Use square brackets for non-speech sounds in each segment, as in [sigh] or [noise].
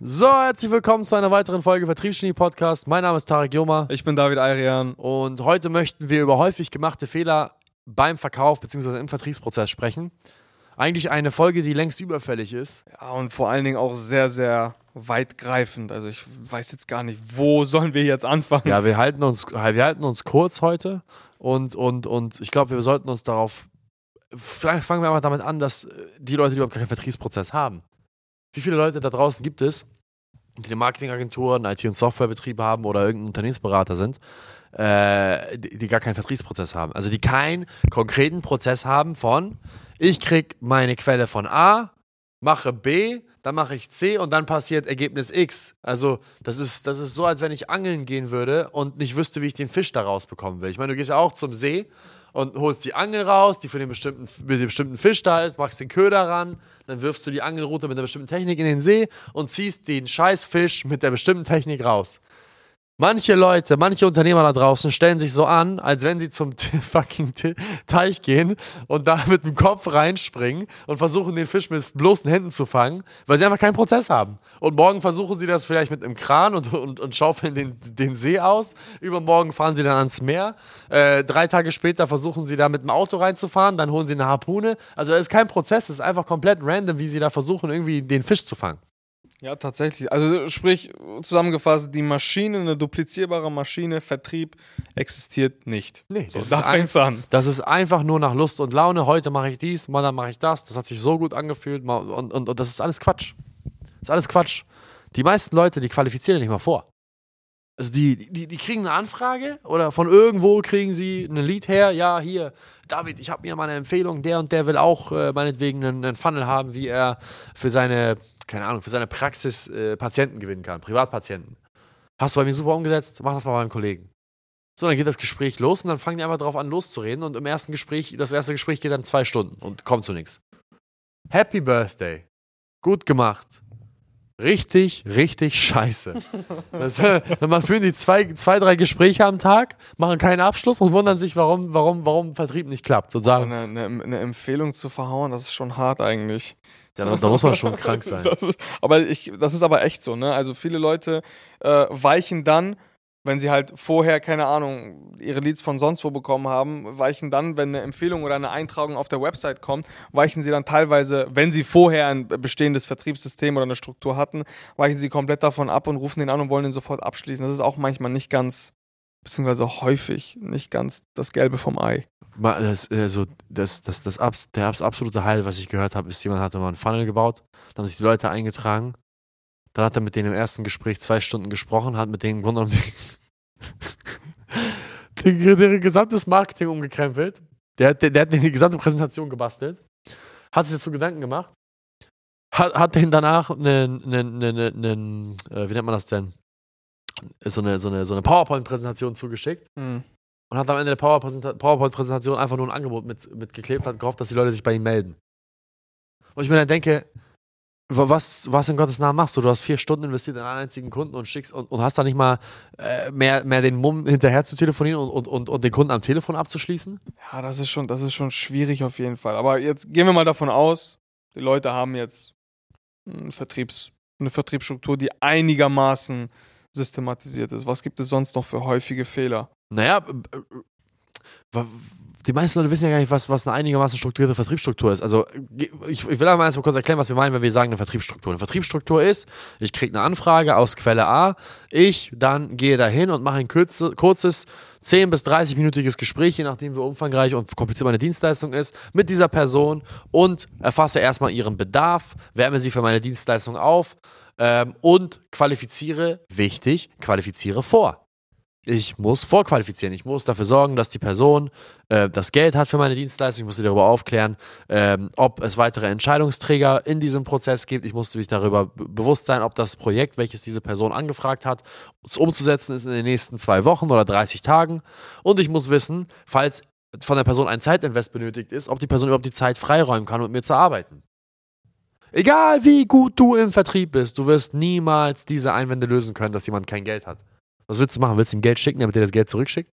So, herzlich willkommen zu einer weiteren Folge Vertriebsgenie Podcast. Mein Name ist Tarek Joma Ich bin David Ayrian. und heute möchten wir über häufig gemachte Fehler beim Verkauf bzw. im Vertriebsprozess sprechen. Eigentlich eine Folge, die längst überfällig ist. Ja, und vor allen Dingen auch sehr, sehr weitgreifend. Also ich weiß jetzt gar nicht, wo sollen wir jetzt anfangen? Ja, wir halten uns, wir halten uns kurz heute und, und, und ich glaube, wir sollten uns darauf. Vielleicht fangen wir einfach damit an, dass die Leute, die überhaupt keinen Vertriebsprozess haben. Wie viele Leute da draußen gibt es, die eine Marketingagentur, einen IT- und Softwarebetrieb haben oder irgendein Unternehmensberater sind, äh, die, die gar keinen Vertriebsprozess haben? Also die keinen konkreten Prozess haben von, ich krieg meine Quelle von A, mache B, dann mache ich C und dann passiert Ergebnis X. Also das ist, das ist so, als wenn ich angeln gehen würde und nicht wüsste, wie ich den Fisch da rausbekommen will. Ich meine, du gehst ja auch zum See und holst die Angel raus, die für den bestimmten, mit dem bestimmten Fisch da ist, machst den Köder ran, dann wirfst du die Angelrute mit einer bestimmten Technik in den See und ziehst den scheiß Fisch mit der bestimmten Technik raus. Manche Leute, manche Unternehmer da draußen stellen sich so an, als wenn sie zum [laughs] fucking Teich gehen und da mit dem Kopf reinspringen und versuchen, den Fisch mit bloßen Händen zu fangen, weil sie einfach keinen Prozess haben. Und morgen versuchen sie das vielleicht mit einem Kran und, und, und schaufeln den, den See aus. Übermorgen fahren sie dann ans Meer. Äh, drei Tage später versuchen sie da mit dem Auto reinzufahren, dann holen sie eine Harpune. Also es ist kein Prozess, es ist einfach komplett random, wie sie da versuchen, irgendwie den Fisch zu fangen. Ja, tatsächlich. Also sprich, zusammengefasst, die Maschine, eine duplizierbare Maschine, Vertrieb existiert nicht. Nee, So, das da fängt's an. Das ist einfach nur nach Lust und Laune. Heute mache ich dies, mal dann mache ich das. Das hat sich so gut angefühlt. mal- Und, und, und das ist alles Quatsch. Das ist alles Quatsch. Die meisten Leute, die qualifizieren nicht mal vor. Also die, die, die kriegen eine Anfrage oder von irgendwo kriegen sie ein Lied her. Ja, hier, David, ich habe mir mal eine Empfehlung. Der und der will auch äh, meinetwegen einen, einen Funnel haben, wie er für seine, keine Ahnung, für seine Praxis äh, Patienten gewinnen kann, Privatpatienten. Hast du bei mir super umgesetzt? Mach das mal beim Kollegen. So, dann geht das Gespräch los und dann fangen die einfach drauf an, loszureden. Und im ersten Gespräch, das erste Gespräch geht dann zwei Stunden und kommt zu nichts. Happy Birthday. Gut gemacht. Richtig, richtig scheiße. Das, äh, [laughs] man führen die zwei, zwei, drei Gespräche am Tag, machen keinen Abschluss und wundern sich, warum, warum, warum Vertrieb nicht klappt. Und sagen, Eine, eine, eine Empfehlung zu verhauen, das ist schon hart eigentlich. ja, da, da muss man schon krank [laughs] sein. Das ist, aber ich, das ist aber echt so, ne? Also viele Leute äh, weichen dann, wenn sie halt vorher, keine Ahnung, ihre Leads von sonst wo bekommen haben, weichen dann, wenn eine Empfehlung oder eine Eintragung auf der Website kommt, weichen sie dann teilweise, wenn sie vorher ein bestehendes Vertriebssystem oder eine Struktur hatten, weichen sie komplett davon ab und rufen den an und wollen den sofort abschließen. Das ist auch manchmal nicht ganz, beziehungsweise häufig nicht ganz das Gelbe vom Ei. Das, also das, das, das, abs, der abs- absolute Heil, was ich gehört habe, ist, jemand hatte mal einen Funnel gebaut, dann haben sich die Leute eingetragen, dann hat er mit denen im ersten Gespräch zwei Stunden gesprochen, hat mit denen im Grunde genommen den, den, deren gesamtes Marketing umgekrempelt. Der, hat- der, der hat denen die gesamte Präsentation gebastelt, hat sich dazu Gedanken gemacht, hat, hat denen danach einen, einen, einen, einen äh, wie nennt man das denn? So eine, so eine, so eine PowerPoint-Präsentation zugeschickt und hat am Ende der PowerPoint-Präsentation einfach nur ein Angebot mit, mitgeklebt, hat gehofft, dass die Leute sich bei ihm melden. Und ich mir dann denke, was, was in Gottes Namen machst du? Du hast vier Stunden investiert in einen einzigen Kunden und schickst und, und hast da nicht mal äh, mehr, mehr den Mumm hinterher zu telefonieren und, und, und, und den Kunden am Telefon abzuschließen? Ja, das ist schon, das ist schon schwierig auf jeden Fall. Aber jetzt gehen wir mal davon aus, die Leute haben jetzt einen Vertriebs, eine Vertriebsstruktur, die einigermaßen systematisiert ist. Was gibt es sonst noch für häufige Fehler? Naja, die meisten Leute wissen ja gar nicht, was, was eine einigermaßen strukturierte Vertriebsstruktur ist. Also ich, ich will einmal erst mal kurz erklären, was wir meinen, wenn wir sagen eine Vertriebsstruktur. Eine Vertriebsstruktur ist, ich kriege eine Anfrage aus Quelle A, ich dann gehe dahin und mache ein kürze, kurzes 10 bis 30-minütiges Gespräch, je nachdem wie umfangreich und kompliziert meine Dienstleistung ist, mit dieser Person und erfasse erstmal ihren Bedarf, wärme sie für meine Dienstleistung auf ähm, und qualifiziere, wichtig, qualifiziere vor. Ich muss vorqualifizieren. Ich muss dafür sorgen, dass die Person äh, das Geld hat für meine Dienstleistung. Ich muss sie darüber aufklären, ähm, ob es weitere Entscheidungsträger in diesem Prozess gibt. Ich musste mich darüber be- bewusst sein, ob das Projekt, welches diese Person angefragt hat, umzusetzen ist in den nächsten zwei Wochen oder 30 Tagen. Und ich muss wissen, falls von der Person ein Zeitinvest benötigt ist, ob die Person überhaupt die Zeit freiräumen kann, mit mir zu arbeiten. Egal wie gut du im Vertrieb bist, du wirst niemals diese Einwände lösen können, dass jemand kein Geld hat. Was willst du machen? Willst du ihm Geld schicken, damit er das Geld zurückschickt?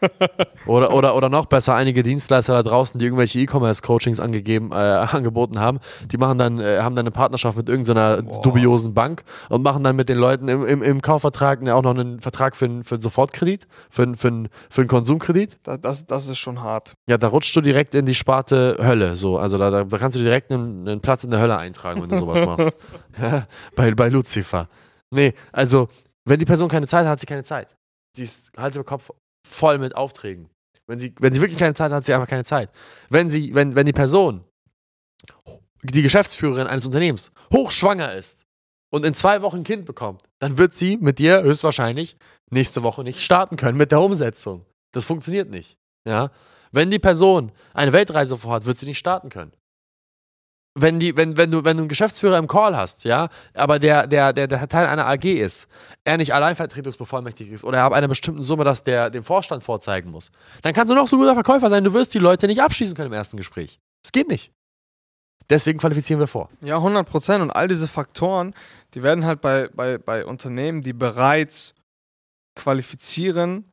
[laughs] oder, oder, oder noch besser, einige Dienstleister da draußen, die irgendwelche E-Commerce-Coachings angegeben, äh, [laughs] angeboten haben, die machen dann, äh, haben dann eine Partnerschaft mit irgendeiner dubiosen Bank und machen dann mit den Leuten im, im, im Kaufvertrag auch noch einen Vertrag für, einen, für einen Sofortkredit, für, einen, für, einen, für einen Konsumkredit. Das, das, das ist schon hart. Ja, da rutschst du direkt in die Sparte Hölle. So. Also da, da, da kannst du direkt einen, einen Platz in der Hölle eintragen, wenn du sowas machst. [laughs] bei, bei Lucifer. Nee, also, wenn die Person keine Zeit hat, hat sie keine Zeit. Sie ist Hals über Kopf voll mit Aufträgen. Wenn sie, wenn sie wirklich keine Zeit hat, hat sie einfach keine Zeit. Wenn, sie, wenn, wenn die Person, die Geschäftsführerin eines Unternehmens, hochschwanger ist und in zwei Wochen ein Kind bekommt, dann wird sie mit dir höchstwahrscheinlich nächste Woche nicht starten können mit der Umsetzung. Das funktioniert nicht. Ja? Wenn die Person eine Weltreise vorhat, wird sie nicht starten können wenn, die, wenn, wenn, du, wenn du einen Geschäftsführer im Call hast, ja, aber der, der, der, der Teil einer AG ist, er nicht alleinvertretungsbevollmächtigt ist oder er hat eine bestimmte Summe, dass der dem Vorstand vorzeigen muss, dann kannst du noch so guter Verkäufer sein, du wirst die Leute nicht abschließen können im ersten Gespräch. Das geht nicht. Deswegen qualifizieren wir vor. Ja, 100 Prozent. Und all diese Faktoren, die werden halt bei, bei, bei Unternehmen, die bereits qualifizieren,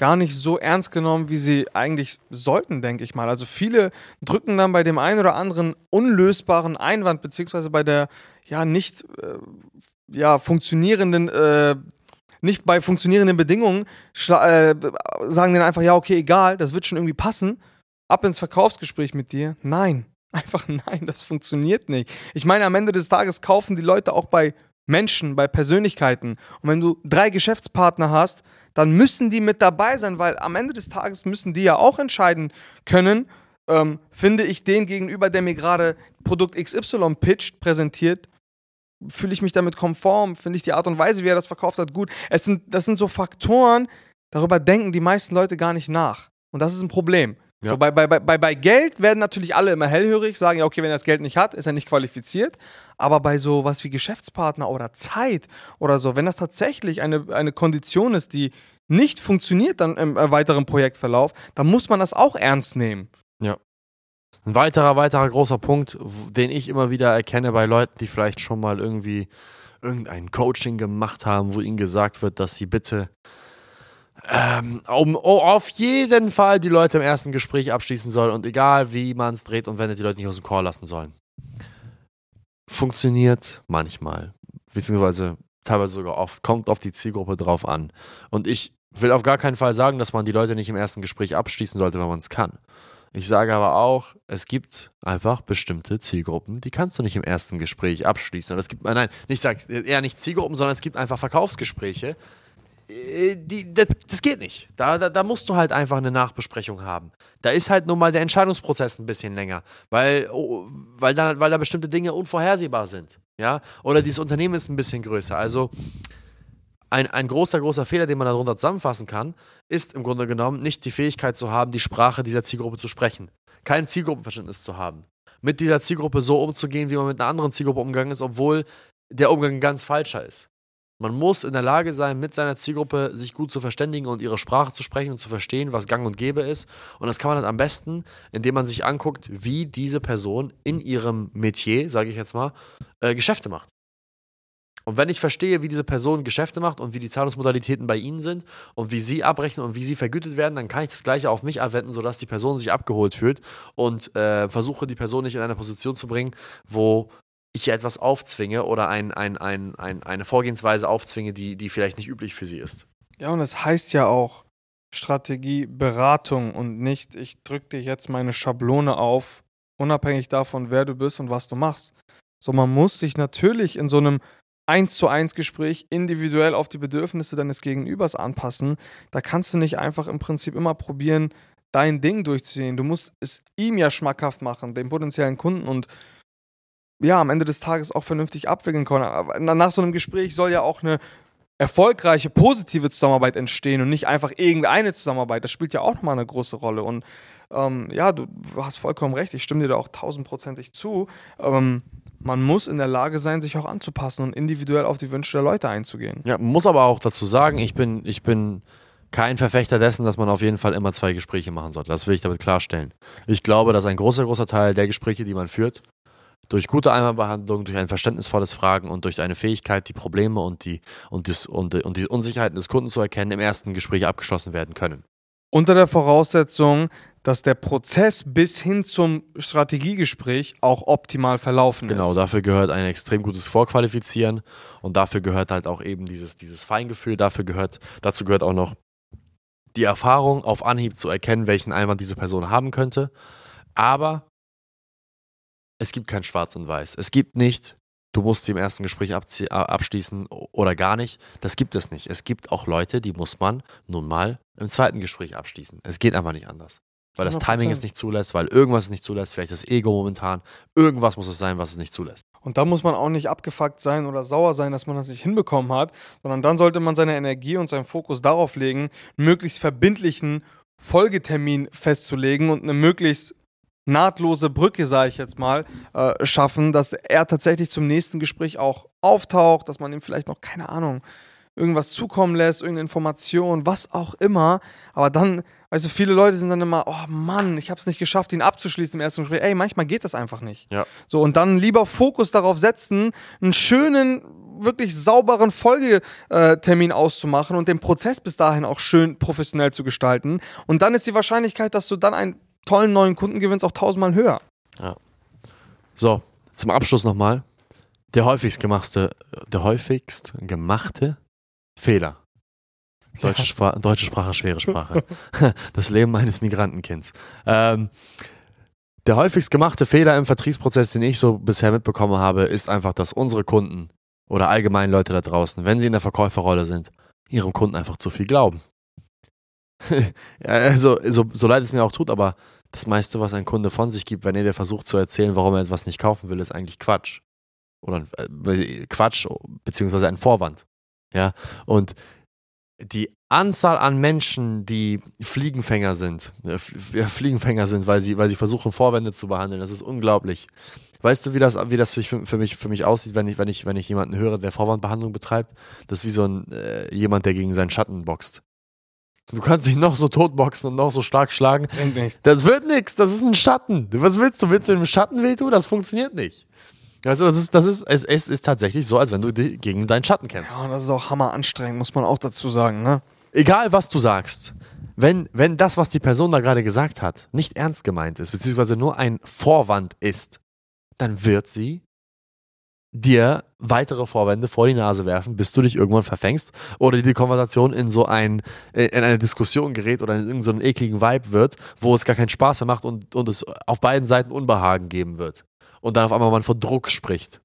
gar nicht so ernst genommen, wie sie eigentlich sollten, denke ich mal. Also viele drücken dann bei dem einen oder anderen unlösbaren Einwand, beziehungsweise bei der ja nicht äh, ja, funktionierenden, äh, nicht bei funktionierenden Bedingungen, äh, sagen dann einfach, ja, okay, egal, das wird schon irgendwie passen. Ab ins Verkaufsgespräch mit dir. Nein. [laughs] Einfach nein, das funktioniert nicht. Ich meine, am Ende des Tages kaufen die Leute auch bei Menschen, bei Persönlichkeiten. Und wenn du drei Geschäftspartner hast, dann müssen die mit dabei sein, weil am Ende des Tages müssen die ja auch entscheiden können, ähm, finde ich den gegenüber, der mir gerade Produkt XY pitcht, präsentiert, fühle ich mich damit konform, finde ich die Art und Weise, wie er das verkauft hat, gut. Es sind, das sind so Faktoren, darüber denken die meisten Leute gar nicht nach. Und das ist ein Problem. Ja. So, bei, bei, bei, bei Geld werden natürlich alle immer hellhörig, sagen, ja, okay, wenn er das Geld nicht hat, ist er nicht qualifiziert. Aber bei so was wie Geschäftspartner oder Zeit oder so, wenn das tatsächlich eine, eine Kondition ist, die nicht funktioniert dann im äh, weiteren Projektverlauf, dann muss man das auch ernst nehmen. Ja. Ein weiterer, weiterer großer Punkt, den ich immer wieder erkenne bei Leuten, die vielleicht schon mal irgendwie irgendein Coaching gemacht haben, wo ihnen gesagt wird, dass sie bitte ähm, um, oh, auf jeden Fall die Leute im ersten Gespräch abschließen sollen und egal wie man es dreht und wendet, die Leute nicht aus dem Call lassen sollen. Funktioniert manchmal, beziehungsweise teilweise sogar oft, kommt auf die Zielgruppe drauf an. Und ich will auf gar keinen Fall sagen, dass man die Leute nicht im ersten Gespräch abschließen sollte, wenn man es kann. Ich sage aber auch, es gibt einfach bestimmte Zielgruppen, die kannst du nicht im ersten Gespräch abschließen. Und es gibt, nein, ich sage eher nicht Zielgruppen, sondern es gibt einfach Verkaufsgespräche, die, das, das, geht nicht. Da, da, da, musst du halt einfach eine Nachbesprechung haben. Da ist halt nun mal der Entscheidungsprozess ein bisschen länger, weil, oh, weil, da, weil da bestimmte Dinge unvorhersehbar sind. Ja? Oder dieses Unternehmen ist ein bisschen größer. Also ein, ein großer, großer Fehler, den man darunter zusammenfassen kann, ist im Grunde genommen nicht die Fähigkeit zu haben, die Sprache dieser Zielgruppe zu sprechen. Kein Zielgruppenverständnis zu haben. Mit dieser Zielgruppe so umzugehen, wie man mit einer anderen Zielgruppe umgegangen ist, obwohl der Umgang ganz falscher ist. Man muss in der Lage sein, mit seiner Zielgruppe sich gut zu verständigen und ihre Sprache zu sprechen und zu verstehen, was gang und gäbe ist. Und das kann man dann am besten, indem man sich anguckt, wie diese Person in ihrem Metier, sage ich jetzt mal, äh, Geschäfte macht. Und wenn ich verstehe, wie diese Person Geschäfte macht und wie die Zahlungsmodalitäten bei ihnen sind und wie sie abrechnen und wie sie vergütet werden, dann kann ich das Gleiche auf mich anwenden, sodass die Person sich abgeholt fühlt und äh, versuche, die Person nicht in eine Position zu bringen, wo ich etwas aufzwinge oder ein, ein, ein, ein, eine Vorgehensweise aufzwinge, die, die vielleicht nicht üblich für sie ist. Ja, und es das heißt ja auch Strategie, Beratung und nicht, ich drücke dir jetzt meine Schablone auf, unabhängig davon, wer du bist und was du machst. So, man muss sich natürlich in so einem 1 zu 1 Gespräch individuell auf die Bedürfnisse deines Gegenübers anpassen. Da kannst du nicht einfach im Prinzip immer probieren, dein Ding durchzuziehen. Du musst es ihm ja schmackhaft machen, dem potenziellen Kunden und ja, am Ende des Tages auch vernünftig abwickeln können. Aber nach so einem Gespräch soll ja auch eine erfolgreiche, positive Zusammenarbeit entstehen und nicht einfach irgendeine Zusammenarbeit. Das spielt ja auch nochmal eine große Rolle. Und ähm, ja, du, hast vollkommen recht, ich stimme dir da auch tausendprozentig zu. Ähm, man muss in der Lage sein, sich auch anzupassen und individuell auf die Wünsche der Leute einzugehen. Ja, muss aber auch dazu sagen, ich bin, ich bin kein Verfechter dessen, dass man auf jeden Fall immer zwei Gespräche machen sollte. Das will ich damit klarstellen. Ich glaube, dass ein großer, großer Teil der Gespräche, die man führt, durch gute Einmalbehandlung, durch ein verständnisvolles Fragen und durch eine Fähigkeit, die Probleme und die, und, dies, und, und die Unsicherheiten des Kunden zu erkennen, im ersten Gespräch abgeschlossen werden können. Unter der Voraussetzung, dass der Prozess bis hin zum Strategiegespräch auch optimal verlaufen Genau, ist. dafür gehört ein extrem gutes Vorqualifizieren und dafür gehört halt auch eben dieses, dieses Feingefühl, dafür gehört, dazu gehört auch noch die Erfahrung, auf Anhieb zu erkennen, welchen Einwand diese Person haben könnte. Aber es gibt kein Schwarz und Weiß. Es gibt nicht, du musst sie im ersten Gespräch abschließen oder gar nicht. Das gibt es nicht. Es gibt auch Leute, die muss man nun mal im zweiten Gespräch abschließen. Es geht einfach nicht anders. Weil das 100%. Timing es nicht zulässt, weil irgendwas es nicht zulässt, vielleicht das Ego momentan. Irgendwas muss es sein, was es nicht zulässt. Und da muss man auch nicht abgefuckt sein oder sauer sein, dass man das nicht hinbekommen hat, sondern dann sollte man seine Energie und seinen Fokus darauf legen, einen möglichst verbindlichen Folgetermin festzulegen und eine möglichst nahtlose Brücke, sage ich jetzt mal, äh, schaffen, dass er tatsächlich zum nächsten Gespräch auch auftaucht, dass man ihm vielleicht noch, keine Ahnung, irgendwas zukommen lässt, irgendeine Information, was auch immer. Aber dann, also viele Leute sind dann immer, oh Mann, ich habe es nicht geschafft, ihn abzuschließen im ersten Gespräch. Ey, manchmal geht das einfach nicht. Ja. So, und dann lieber Fokus darauf setzen, einen schönen, wirklich sauberen Folgetermin auszumachen und den Prozess bis dahin auch schön professionell zu gestalten. Und dann ist die Wahrscheinlichkeit, dass du dann einen tollen neuen Kunden gewinnst, auch tausendmal höher. So, zum Abschluss nochmal. Der häufigst gemachte, der häufigst gemachte Fehler. Deutsche, Spra deutsche Sprache, schwere Sprache. [laughs] Das Leben eines Migrantenkinds. Ähm, der häufigst gemachte Fehler im Vertriebsprozess, den ich so bisher mitbekommen habe, ist einfach, dass unsere Kunden oder allgemein Leute da draußen, wenn sie in der Verkäuferrolle sind, ihrem Kunden einfach zu viel glauben. [laughs] Also, so, so leid es mir auch tut, aber das meiste, was ein Kunde von sich gibt, wenn er dir versucht zu erzählen, warum er etwas nicht kaufen will, ist eigentlich Quatsch. Oder äh, Quatsch, beziehungsweise ein Vorwand. Ja, und die Anzahl an Menschen, die Fliegenfänger sind, äh, Fliegenfänger sind, weil sie, weil sie versuchen, Vorwände zu behandeln, das ist unglaublich. Weißt du, wie das, wie das für, für, mich, für mich aussieht, wenn ich, wenn, ich, wenn ich jemanden höre, der Vorwandbehandlung betreibt? Das ist wie so ein, äh, jemand, der gegen seinen Schatten boxt. Du kannst dich noch so totboxen und noch so stark schlagen. Das wird nichts, das ist ein Schatten. Was willst du? Willst du im Schatten wehtun? Das funktioniert nicht. Also das ist, das ist, es, es ist tatsächlich so, als wenn du gegen deinen Schatten kämpfst. Ja, und das ist auch hammer anstrengend, muss man auch dazu sagen, ne? Egal, was du sagst, wenn, wenn das, was die Person da gerade gesagt hat, nicht ernst gemeint ist, beziehungsweise nur ein Vorwand ist, dann wird sie dir weitere Vorwände vor die Nase werfen, bis du dich irgendwann verfängst oder die Konversation in so ein, äh, in eine Diskussion gerät oder in irgendeinen so einen ekligen Vibe wird, wo es gar keinen Spaß mehr macht und, und es auf beiden Seiten Unbehagen geben wird. Und dann auf einmal man von Druck spricht.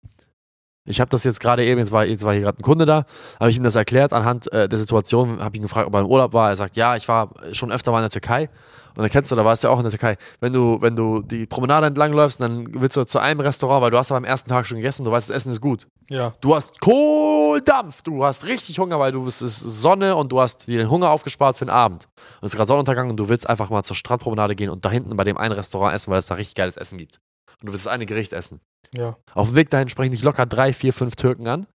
Ich habe das jetzt gerade eben, jetzt war, jetzt war hier gerade ein Kunde da, habe ich ihm das erklärt anhand äh, der Situation, habe ihn gefragt, ob er im Urlaub war. Er sagt, ja, ich war schon öfter mal in der Türkei. Und dann kennst du, da warst du ja auch in der Türkei. Wenn du, wenn du die Promenade entlang läufst, dann willst du zu einem Restaurant, weil du hast aber am ersten Tag schon gegessen und du weißt, das Essen ist gut. Ja. Du hast Kohldampf, du hast richtig Hunger, weil du es ist Sonne und du hast dir den Hunger aufgespart für den Abend. Und es ist gerade Sonnenuntergang und du willst einfach mal zur Strandpromenade gehen und da hinten bei dem einen Restaurant essen, weil es da richtig geiles Essen gibt. Und du willst das eine Gericht essen. Ja. Auf dem Weg dahin sprechen dich locker drei, vier, fünf Türken an.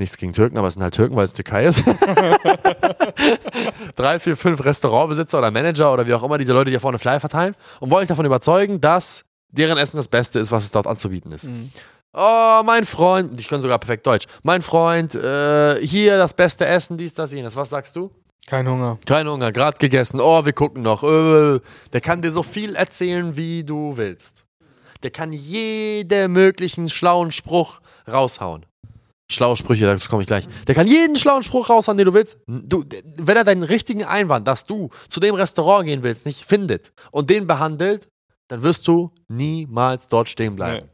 Nichts gegen Türken, aber es sind halt Türken, weil es Türkei ist. [laughs] drei, vier, fünf Restaurantbesitzer oder Manager oder wie auch immer diese Leute, die hier vorne Flyer verteilen und wollen dich davon überzeugen, dass deren Essen das Beste ist, was es dort anzubieten ist. Mhm. Oh, mein Freund, ich kann sogar perfekt Deutsch. Mein Freund, äh, hier das beste Essen, dies, das, jenes. Was sagst du? Kein Hunger. Kein Hunger, gerade gegessen. Oh, wir gucken noch. Äh, der kann dir so viel erzählen, wie du willst. Der kann jeden möglichen schlauen Spruch raushauen. Schlaue Sprüche, dazu komme ich gleich. Der kann jeden schlauen Spruch raushauen, den du willst. Du, wenn er deinen richtigen Einwand, dass du zu dem Restaurant gehen willst, nicht findet und den behandelt, dann wirst du niemals dort stehen bleiben.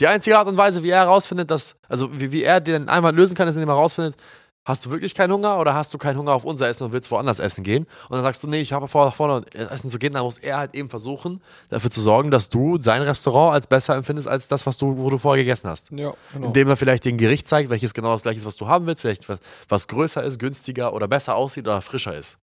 Die einzige Art und Weise, wie er herausfindet, dass, also wie, wie er den Einwand lösen kann, ist, indem er herausfindet, hast du wirklich keinen Hunger oder hast du keinen Hunger auf unser Essen und willst woanders essen gehen? Und dann sagst du, nee, ich habe vor, vorne essen zu gehen, dann muss er halt eben versuchen, dafür zu sorgen, dass du sein Restaurant als besser empfindest als das, was du, wo du vorher gegessen hast. Ja, genau. Indem er vielleicht den Gericht zeigt, welches genau das gleiche ist, was du haben willst, vielleicht was größer ist, günstiger oder besser aussieht oder frischer ist.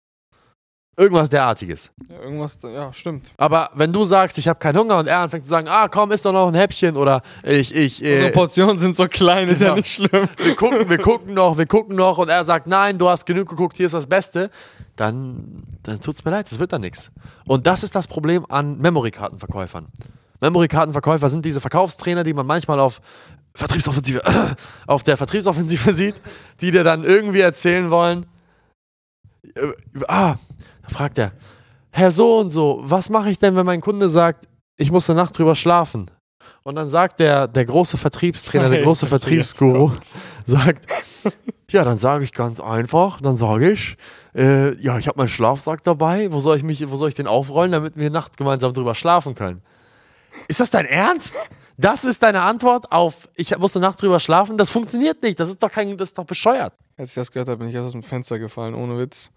Irgendwas derartiges. Ja, irgendwas, ja, stimmt. Aber wenn du sagst, ich habe keinen Hunger und er anfängt zu sagen, ah komm, isst doch noch ein Häppchen oder ich, ich, äh, Unsere Portionen sind so klein, ist ja genau. nicht schlimm. [laughs] wir gucken, wir gucken noch, wir gucken noch und er sagt, nein, du hast genug geguckt, hier ist das Beste, dann, dann tut's mir leid, das wird dann nichts. Und das ist das Problem an Memory-Kartenverkäufern. Memory-Kartenverkäufer sind diese Verkaufstrainer, die man manchmal auf Vertriebsoffensive, [clears throat] auf der Vertriebsoffensive [laughs] sieht, die dir dann irgendwie erzählen wollen, äh, ah, Da fragt er, Herr so und so, was mache ich denn, wenn mein Kunde sagt, ich muss eine Nacht drüber schlafen? Und dann sagt der, der große Vertriebstrainer, der große Vertriebsguru, [laughs] sagt, ja, dann sage ich ganz einfach, dann sage ich, äh, ja, ich habe meinen Schlafsack dabei, wo soll ich mich, wo soll ich den aufrollen, damit wir Nacht gemeinsam drüber schlafen können? Ist das dein Ernst? Das ist deine Antwort auf, ich muss eine Nacht drüber schlafen? Das funktioniert nicht, das ist doch kein, das ist doch bescheuert. Als ich das gehört habe, bin ich erst aus dem Fenster gefallen, ohne Witz.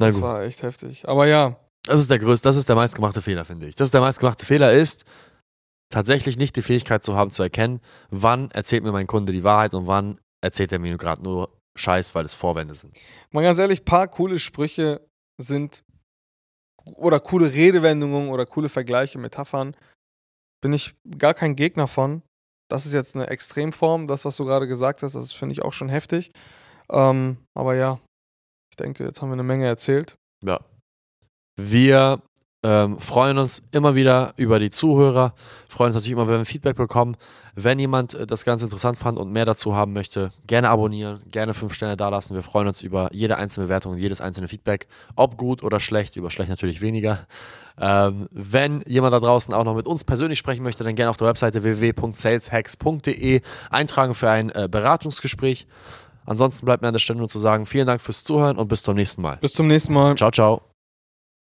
Na Das gut. war echt heftig. Aber ja, Das ist der größte, das ist der meistgemachte Fehler, finde ich. Das ist der meistgemachte Fehler ist, tatsächlich nicht die Fähigkeit zu haben, zu erkennen, wann erzählt mir mein Kunde die Wahrheit und wann erzählt er mir gerade nur Scheiß, weil es Vorwände sind. mal ganz ehrlich, paar coole Sprüche sind oder coole Redewendungen oder coole Vergleiche, Metaphern, bin ich gar kein Gegner von. Das ist jetzt eine Extremform, das, was du gerade gesagt hast, das finde ich auch schon heftig. Ähm, aber ja, ich denke, jetzt haben wir eine Menge erzählt. Ja. Wir ähm, freuen uns immer wieder über die Zuhörer, freuen uns natürlich immer, wenn wir Feedback bekommen. Wenn jemand äh, das Ganze interessant fand und mehr dazu haben möchte, gerne abonnieren, gerne fünf Sterne dalassen. Wir freuen uns über jede einzelne Bewertung und jedes einzelne Feedback, ob gut oder schlecht, über schlecht natürlich weniger. Ähm, wenn jemand da draußen auch noch mit uns persönlich sprechen möchte, dann gerne auf der Webseite www.saleshacks.de eintragen für ein äh, Beratungsgespräch. Ansonsten bleibt mir an der Stelle nur zu sagen, vielen Dank fürs Zuhören und bis zum nächsten Mal. Bis zum nächsten Mal. Ciao, ciao.